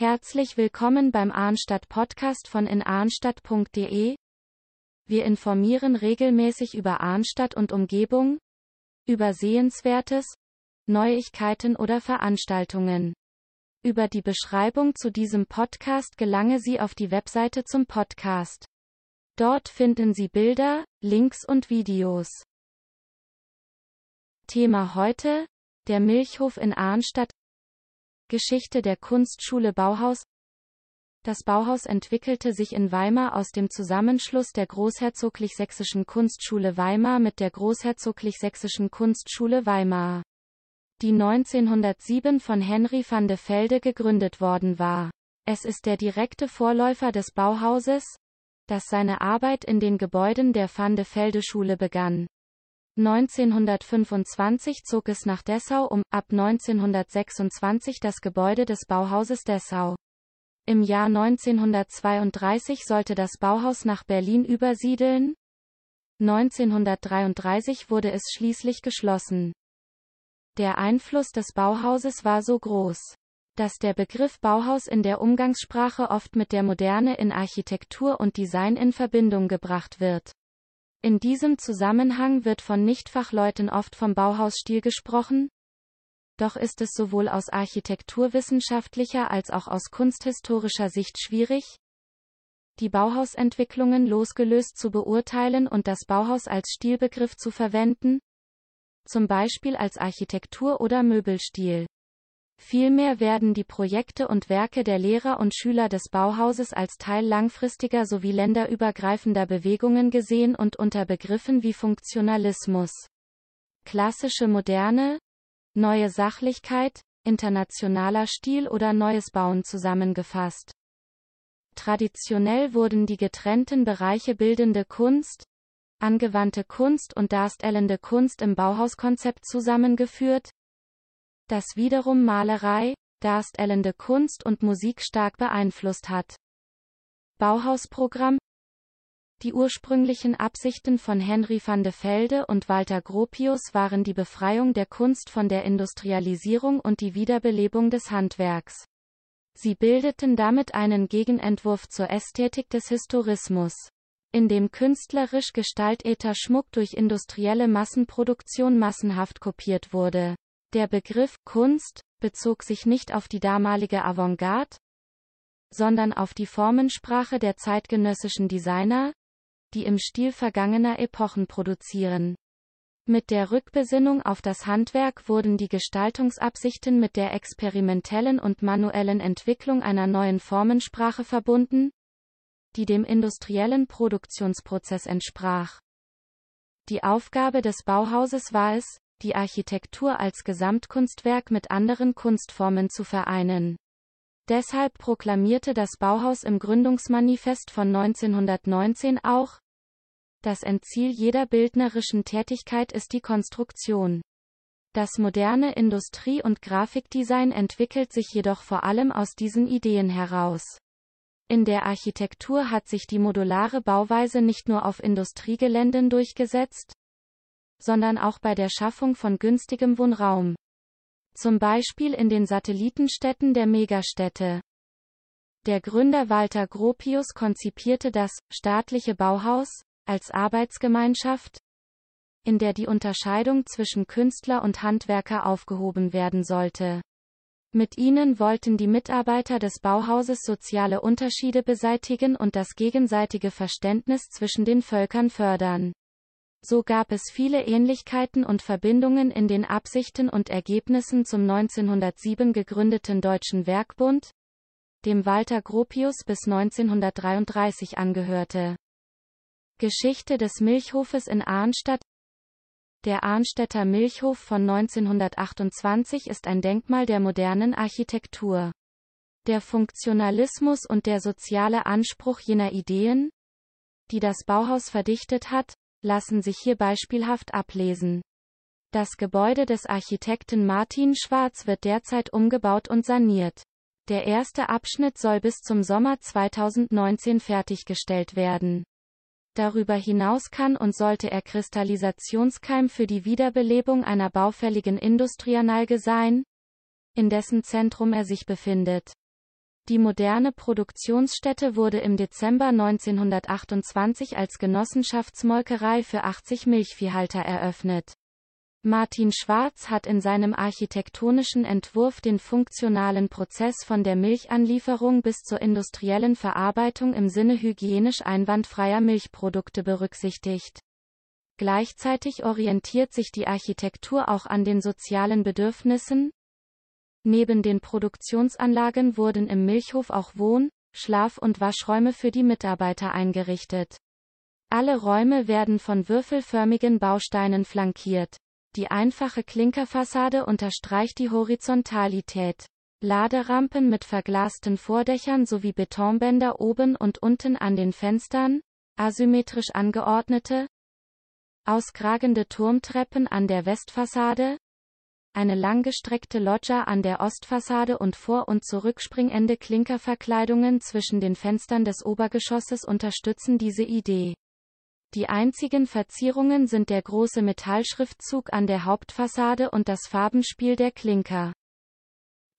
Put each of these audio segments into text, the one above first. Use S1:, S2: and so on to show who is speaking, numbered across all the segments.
S1: Herzlich willkommen beim Arnstadt Podcast von inarnstadt.de. Wir informieren regelmäßig über Arnstadt und Umgebung, über Sehenswertes, Neuigkeiten oder Veranstaltungen. Über die Beschreibung zu diesem Podcast gelange Sie auf die Webseite zum Podcast. Dort finden Sie Bilder, Links und Videos. Thema heute, der Milchhof in Arnstadt. Geschichte der Kunstschule Bauhaus Das Bauhaus entwickelte sich in Weimar aus dem Zusammenschluss der Großherzoglich-Sächsischen Kunstschule Weimar mit der Großherzoglich-Sächsischen Kunstschule Weimar, die 1907 von Henry van de Velde gegründet worden war. Es ist der direkte Vorläufer des Bauhauses, das seine Arbeit in den Gebäuden der Van de Velde Schule begann. 1925 zog es nach Dessau um, ab 1926 das Gebäude des Bauhauses Dessau. Im Jahr 1932 sollte das Bauhaus nach Berlin übersiedeln. 1933 wurde es schließlich geschlossen. Der Einfluss des Bauhauses war so groß, dass der Begriff Bauhaus in der Umgangssprache oft mit der Moderne in Architektur und Design in Verbindung gebracht wird. In diesem Zusammenhang wird von Nichtfachleuten oft vom Bauhausstil gesprochen, doch ist es sowohl aus architekturwissenschaftlicher als auch aus kunsthistorischer Sicht schwierig, die Bauhausentwicklungen losgelöst zu beurteilen und das Bauhaus als Stilbegriff zu verwenden, zum Beispiel als Architektur- oder Möbelstil. Vielmehr werden die Projekte und Werke der Lehrer und Schüler des Bauhauses als Teil langfristiger sowie länderübergreifender Bewegungen gesehen und unter Begriffen wie Funktionalismus, klassische Moderne, neue Sachlichkeit, internationaler Stil oder neues Bauen zusammengefasst. Traditionell wurden die getrennten Bereiche bildende Kunst, angewandte Kunst und darstellende Kunst im Bauhauskonzept zusammengeführt, das wiederum Malerei, darstellende Kunst und Musik stark beeinflusst hat. Bauhausprogramm Die ursprünglichen Absichten von Henry van de Velde und Walter Gropius waren die Befreiung der Kunst von der Industrialisierung und die Wiederbelebung des Handwerks. Sie bildeten damit einen Gegenentwurf zur Ästhetik des Historismus in dem künstlerisch gestalteter Schmuck durch industrielle Massenproduktion massenhaft kopiert wurde. Der Begriff Kunst bezog sich nicht auf die damalige Avantgarde, sondern auf die Formensprache der zeitgenössischen Designer, die im Stil vergangener Epochen produzieren. Mit der Rückbesinnung auf das Handwerk wurden die Gestaltungsabsichten mit der experimentellen und manuellen Entwicklung einer neuen Formensprache verbunden, die dem industriellen Produktionsprozess entsprach. Die Aufgabe des Bauhauses war es, die Architektur als Gesamtkunstwerk mit anderen Kunstformen zu vereinen. Deshalb proklamierte das Bauhaus im Gründungsmanifest von 1919 auch, das Endziel jeder bildnerischen Tätigkeit ist die Konstruktion. Das moderne Industrie- und Grafikdesign entwickelt sich jedoch vor allem aus diesen Ideen heraus. In der Architektur hat sich die modulare Bauweise nicht nur auf Industriegeländen durchgesetzt, sondern auch bei der Schaffung von günstigem Wohnraum. Zum Beispiel in den Satellitenstädten der Megastädte. Der Gründer Walter Gropius konzipierte das staatliche Bauhaus als Arbeitsgemeinschaft, in der die Unterscheidung zwischen Künstler und Handwerker aufgehoben werden sollte. Mit ihnen wollten die Mitarbeiter des Bauhauses soziale Unterschiede beseitigen und das gegenseitige Verständnis zwischen den Völkern fördern. So gab es viele Ähnlichkeiten und Verbindungen in den Absichten und Ergebnissen zum 1907 gegründeten Deutschen Werkbund, dem Walter Gropius bis 1933 angehörte. Geschichte des Milchhofes in Arnstadt Der Arnstädter Milchhof von 1928 ist ein Denkmal der modernen Architektur. Der Funktionalismus und der soziale Anspruch jener Ideen, die das Bauhaus verdichtet hat, lassen sich hier beispielhaft ablesen. Das Gebäude des Architekten Martin Schwarz wird derzeit umgebaut und saniert. Der erste Abschnitt soll bis zum Sommer 2019 fertiggestellt werden. Darüber hinaus kann und sollte er Kristallisationskeim für die Wiederbelebung einer baufälligen Industrianalge sein, in dessen Zentrum er sich befindet. Die moderne Produktionsstätte wurde im Dezember 1928 als Genossenschaftsmolkerei für 80 Milchviehhalter eröffnet. Martin Schwarz hat in seinem architektonischen Entwurf den funktionalen Prozess von der Milchanlieferung bis zur industriellen Verarbeitung im Sinne hygienisch einwandfreier Milchprodukte berücksichtigt. Gleichzeitig orientiert sich die Architektur auch an den sozialen Bedürfnissen. Neben den Produktionsanlagen wurden im Milchhof auch Wohn-, Schlaf- und Waschräume für die Mitarbeiter eingerichtet. Alle Räume werden von würfelförmigen Bausteinen flankiert. Die einfache Klinkerfassade unterstreicht die Horizontalität. Laderampen mit verglasten Vordächern sowie Betonbänder oben und unten an den Fenstern, asymmetrisch angeordnete, auskragende Turmtreppen an der Westfassade, eine langgestreckte Loggia an der Ostfassade und vor- und zurückspringende Klinkerverkleidungen zwischen den Fenstern des Obergeschosses unterstützen diese Idee. Die einzigen Verzierungen sind der große Metallschriftzug an der Hauptfassade und das Farbenspiel der Klinker.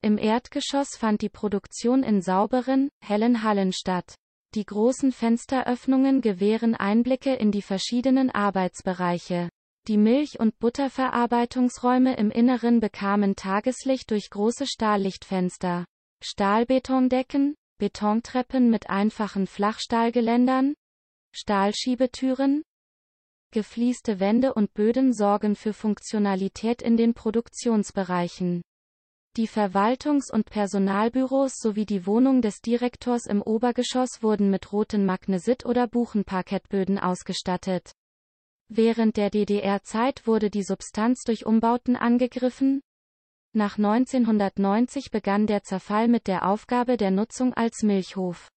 S1: Im Erdgeschoss fand die Produktion in sauberen, hellen Hallen statt. Die großen Fensteröffnungen gewähren Einblicke in die verschiedenen Arbeitsbereiche. Die Milch- und Butterverarbeitungsräume im Inneren bekamen Tageslicht durch große Stahllichtfenster. Stahlbetondecken, Betontreppen mit einfachen Flachstahlgeländern, Stahlschiebetüren, gefließte Wände und Böden sorgen für Funktionalität in den Produktionsbereichen. Die Verwaltungs- und Personalbüros sowie die Wohnung des Direktors im Obergeschoss wurden mit roten Magnesit- oder Buchenparkettböden ausgestattet. Während der DDR-Zeit wurde die Substanz durch Umbauten angegriffen. Nach 1990 begann der Zerfall mit der Aufgabe der Nutzung als Milchhof.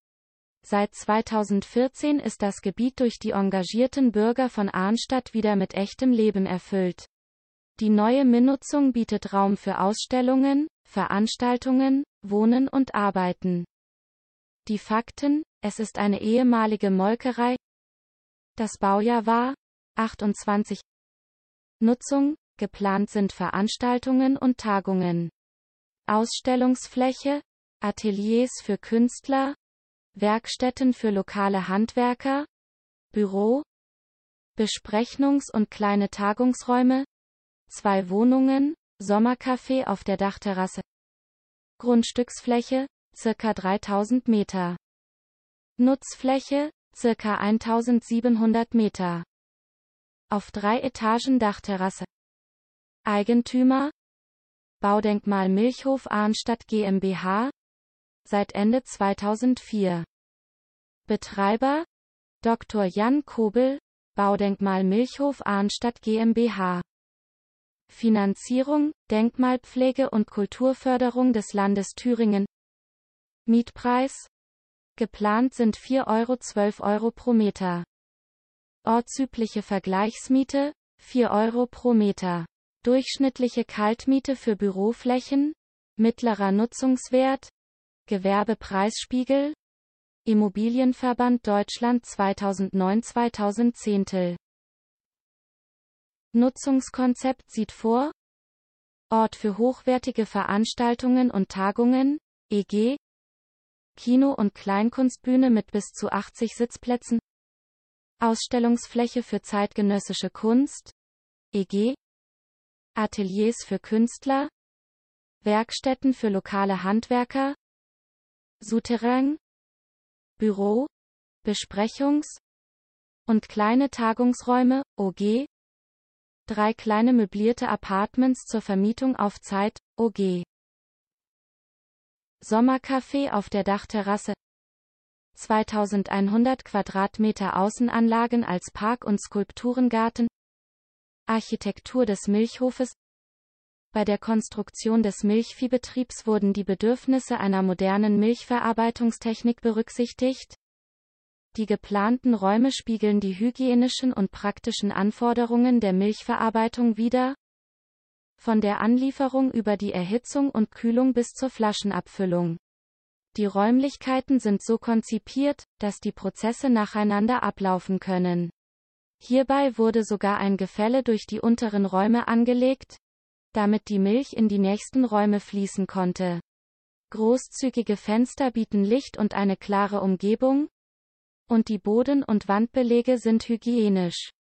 S1: Seit 2014 ist das Gebiet durch die engagierten Bürger von Arnstadt wieder mit echtem Leben erfüllt. Die neue Minnutzung bietet Raum für Ausstellungen, Veranstaltungen, Wohnen und Arbeiten. Die Fakten, es ist eine ehemalige Molkerei. Das Baujahr war 28. Nutzung, geplant sind Veranstaltungen und Tagungen. Ausstellungsfläche, Ateliers für Künstler, Werkstätten für lokale Handwerker, Büro, Besprechungs- und kleine Tagungsräume, zwei Wohnungen, Sommercafé auf der Dachterrasse, Grundstücksfläche, circa 3000 Meter. Nutzfläche, circa 1700 Meter. Auf drei Etagen Dachterrasse. Eigentümer, Baudenkmal Milchhof Arnstadt GmbH, seit Ende 2004. Betreiber Dr. Jan Kobel, Baudenkmal Milchhof Arnstadt GmbH. Finanzierung, Denkmalpflege und Kulturförderung des Landes Thüringen. Mietpreis Geplant sind 4 Euro 12 Euro pro Meter. Ortsübliche Vergleichsmiete 4 Euro pro Meter. Durchschnittliche Kaltmiete für Büroflächen Mittlerer Nutzungswert Gewerbepreisspiegel Immobilienverband Deutschland 2009-2010 Nutzungskonzept sieht vor Ort für hochwertige Veranstaltungen und Tagungen, EG Kino- und Kleinkunstbühne mit bis zu 80 Sitzplätzen Ausstellungsfläche für zeitgenössische Kunst, EG Ateliers für Künstler Werkstätten für lokale Handwerker Souterrain, Büro, Besprechungs- und kleine Tagungsräume, OG, drei kleine möblierte Apartments zur Vermietung auf Zeit, OG. Sommercafé auf der Dachterrasse 2100 Quadratmeter Außenanlagen als Park- und Skulpturengarten Architektur des Milchhofes bei der Konstruktion des Milchviehbetriebs wurden die Bedürfnisse einer modernen Milchverarbeitungstechnik berücksichtigt. Die geplanten Räume spiegeln die hygienischen und praktischen Anforderungen der Milchverarbeitung wider. Von der Anlieferung über die Erhitzung und Kühlung bis zur Flaschenabfüllung. Die Räumlichkeiten sind so konzipiert, dass die Prozesse nacheinander ablaufen können. Hierbei wurde sogar ein Gefälle durch die unteren Räume angelegt, damit die Milch in die nächsten Räume fließen konnte. Großzügige Fenster bieten Licht und eine klare Umgebung, und die Boden- und Wandbelege sind hygienisch.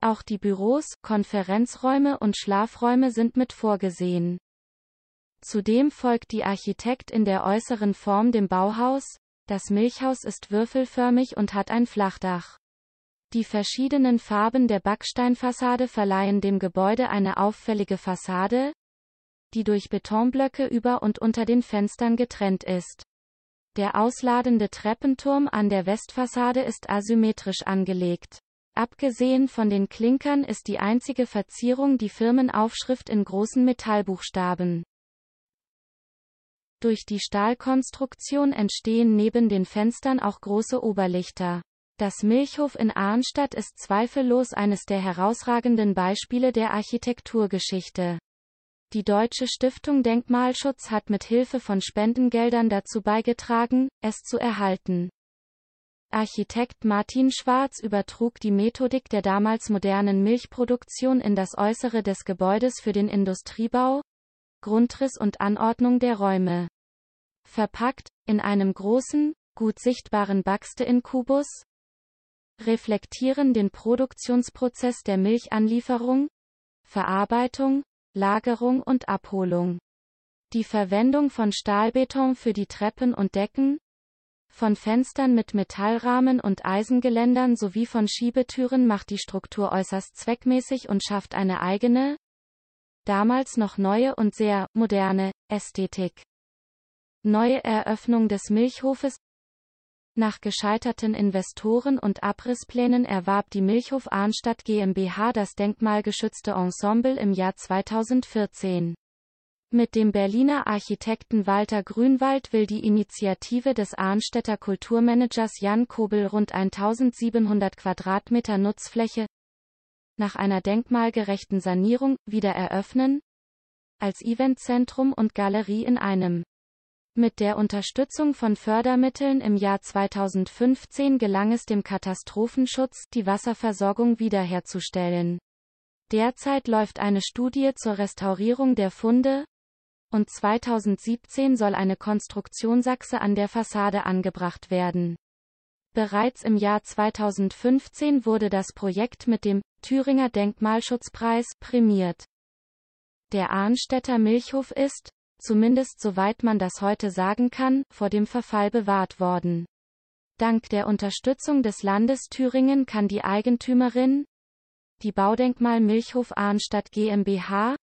S1: Auch die Büros, Konferenzräume und Schlafräume sind mit vorgesehen. Zudem folgt die Architekt in der äußeren Form dem Bauhaus, das Milchhaus ist würfelförmig und hat ein Flachdach. Die verschiedenen Farben der Backsteinfassade verleihen dem Gebäude eine auffällige Fassade, die durch Betonblöcke über und unter den Fenstern getrennt ist. Der ausladende Treppenturm an der Westfassade ist asymmetrisch angelegt. Abgesehen von den Klinkern ist die einzige Verzierung die Firmenaufschrift in großen Metallbuchstaben. Durch die Stahlkonstruktion entstehen neben den Fenstern auch große Oberlichter. Das Milchhof in Arnstadt ist zweifellos eines der herausragenden Beispiele der Architekturgeschichte. Die Deutsche Stiftung Denkmalschutz hat mit Hilfe von Spendengeldern dazu beigetragen, es zu erhalten. Architekt Martin Schwarz übertrug die Methodik der damals modernen Milchproduktion in das Äußere des Gebäudes für den Industriebau, Grundriss und Anordnung der Räume. Verpackt, in einem großen, gut sichtbaren Baxte-in-Kubus, reflektieren den Produktionsprozess der Milchanlieferung, Verarbeitung, Lagerung und Abholung. Die Verwendung von Stahlbeton für die Treppen und Decken, von Fenstern mit Metallrahmen und Eisengeländern sowie von Schiebetüren macht die Struktur äußerst zweckmäßig und schafft eine eigene, damals noch neue und sehr moderne Ästhetik. Neue Eröffnung des Milchhofes nach gescheiterten Investoren und Abrissplänen erwarb die Milchhof Arnstadt GmbH das denkmalgeschützte Ensemble im Jahr 2014. Mit dem Berliner Architekten Walter Grünwald will die Initiative des Arnstädter Kulturmanagers Jan Kobel rund 1700 Quadratmeter Nutzfläche nach einer denkmalgerechten Sanierung wieder eröffnen, als Eventzentrum und Galerie in einem. Mit der Unterstützung von Fördermitteln im Jahr 2015 gelang es dem Katastrophenschutz, die Wasserversorgung wiederherzustellen. Derzeit läuft eine Studie zur Restaurierung der Funde, und 2017 soll eine Konstruktionsachse an der Fassade angebracht werden. Bereits im Jahr 2015 wurde das Projekt mit dem Thüringer Denkmalschutzpreis prämiert. Der Arnstädter Milchhof ist, zumindest soweit man das heute sagen kann, vor dem Verfall bewahrt worden. Dank der Unterstützung des Landes Thüringen kann die Eigentümerin, die Baudenkmal Milchhof Arnstadt GmbH,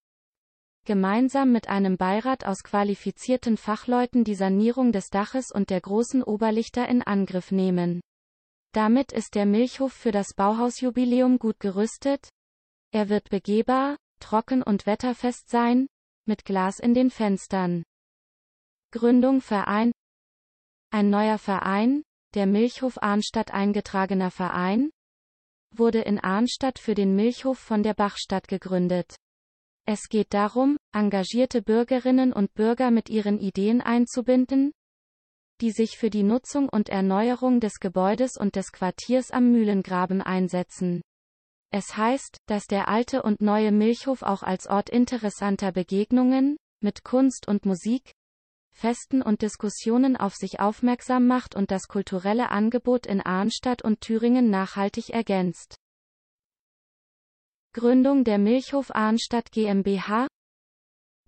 S1: gemeinsam mit einem Beirat aus qualifizierten Fachleuten die Sanierung des Daches und der großen Oberlichter in Angriff nehmen. Damit ist der Milchhof für das Bauhausjubiläum gut gerüstet. Er wird begehbar, trocken und wetterfest sein, mit Glas in den Fenstern. Gründung Verein Ein neuer Verein, der Milchhof Arnstadt eingetragener Verein, wurde in Arnstadt für den Milchhof von der Bachstadt gegründet. Es geht darum, engagierte Bürgerinnen und Bürger mit ihren Ideen einzubinden, die sich für die Nutzung und Erneuerung des Gebäudes und des Quartiers am Mühlengraben einsetzen. Es heißt, dass der alte und neue Milchhof auch als Ort interessanter Begegnungen, mit Kunst und Musik, Festen und Diskussionen auf sich aufmerksam macht und das kulturelle Angebot in Arnstadt und Thüringen nachhaltig ergänzt. Gründung der Milchhof Arnstadt GmbH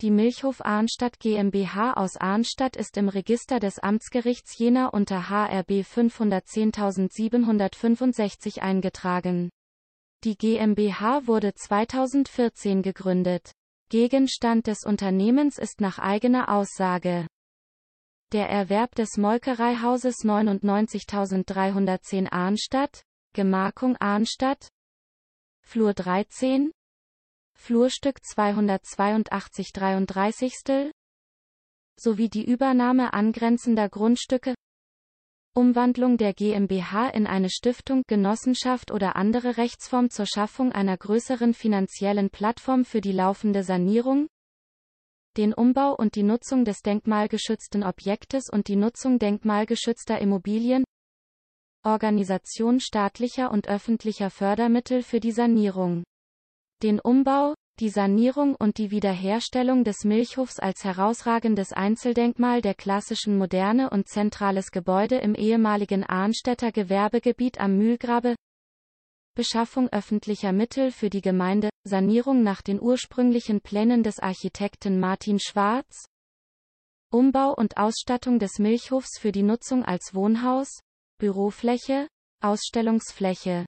S1: Die Milchhof Arnstadt GmbH aus Arnstadt ist im Register des Amtsgerichts Jena unter HRB 510765 eingetragen. Die GmbH wurde 2014 gegründet. Gegenstand des Unternehmens ist nach eigener Aussage der Erwerb des Molkereihauses 99310 Arnstadt, Gemarkung Arnstadt, Flur 13, Flurstück 282 33. sowie die Übernahme angrenzender Grundstücke, Umwandlung der GmbH in eine Stiftung, Genossenschaft oder andere Rechtsform zur Schaffung einer größeren finanziellen Plattform für die laufende Sanierung, den Umbau und die Nutzung des denkmalgeschützten Objektes und die Nutzung denkmalgeschützter Immobilien, Organisation staatlicher und öffentlicher Fördermittel für die Sanierung, den Umbau, die Sanierung und die Wiederherstellung des Milchhofs als herausragendes Einzeldenkmal der klassischen Moderne und zentrales Gebäude im ehemaligen Arnstädter Gewerbegebiet am Mühlgrabe, Beschaffung öffentlicher Mittel für die Gemeinde, Sanierung nach den ursprünglichen Plänen des Architekten Martin Schwarz, Umbau und Ausstattung des Milchhofs für die Nutzung als Wohnhaus, Bürofläche, Ausstellungsfläche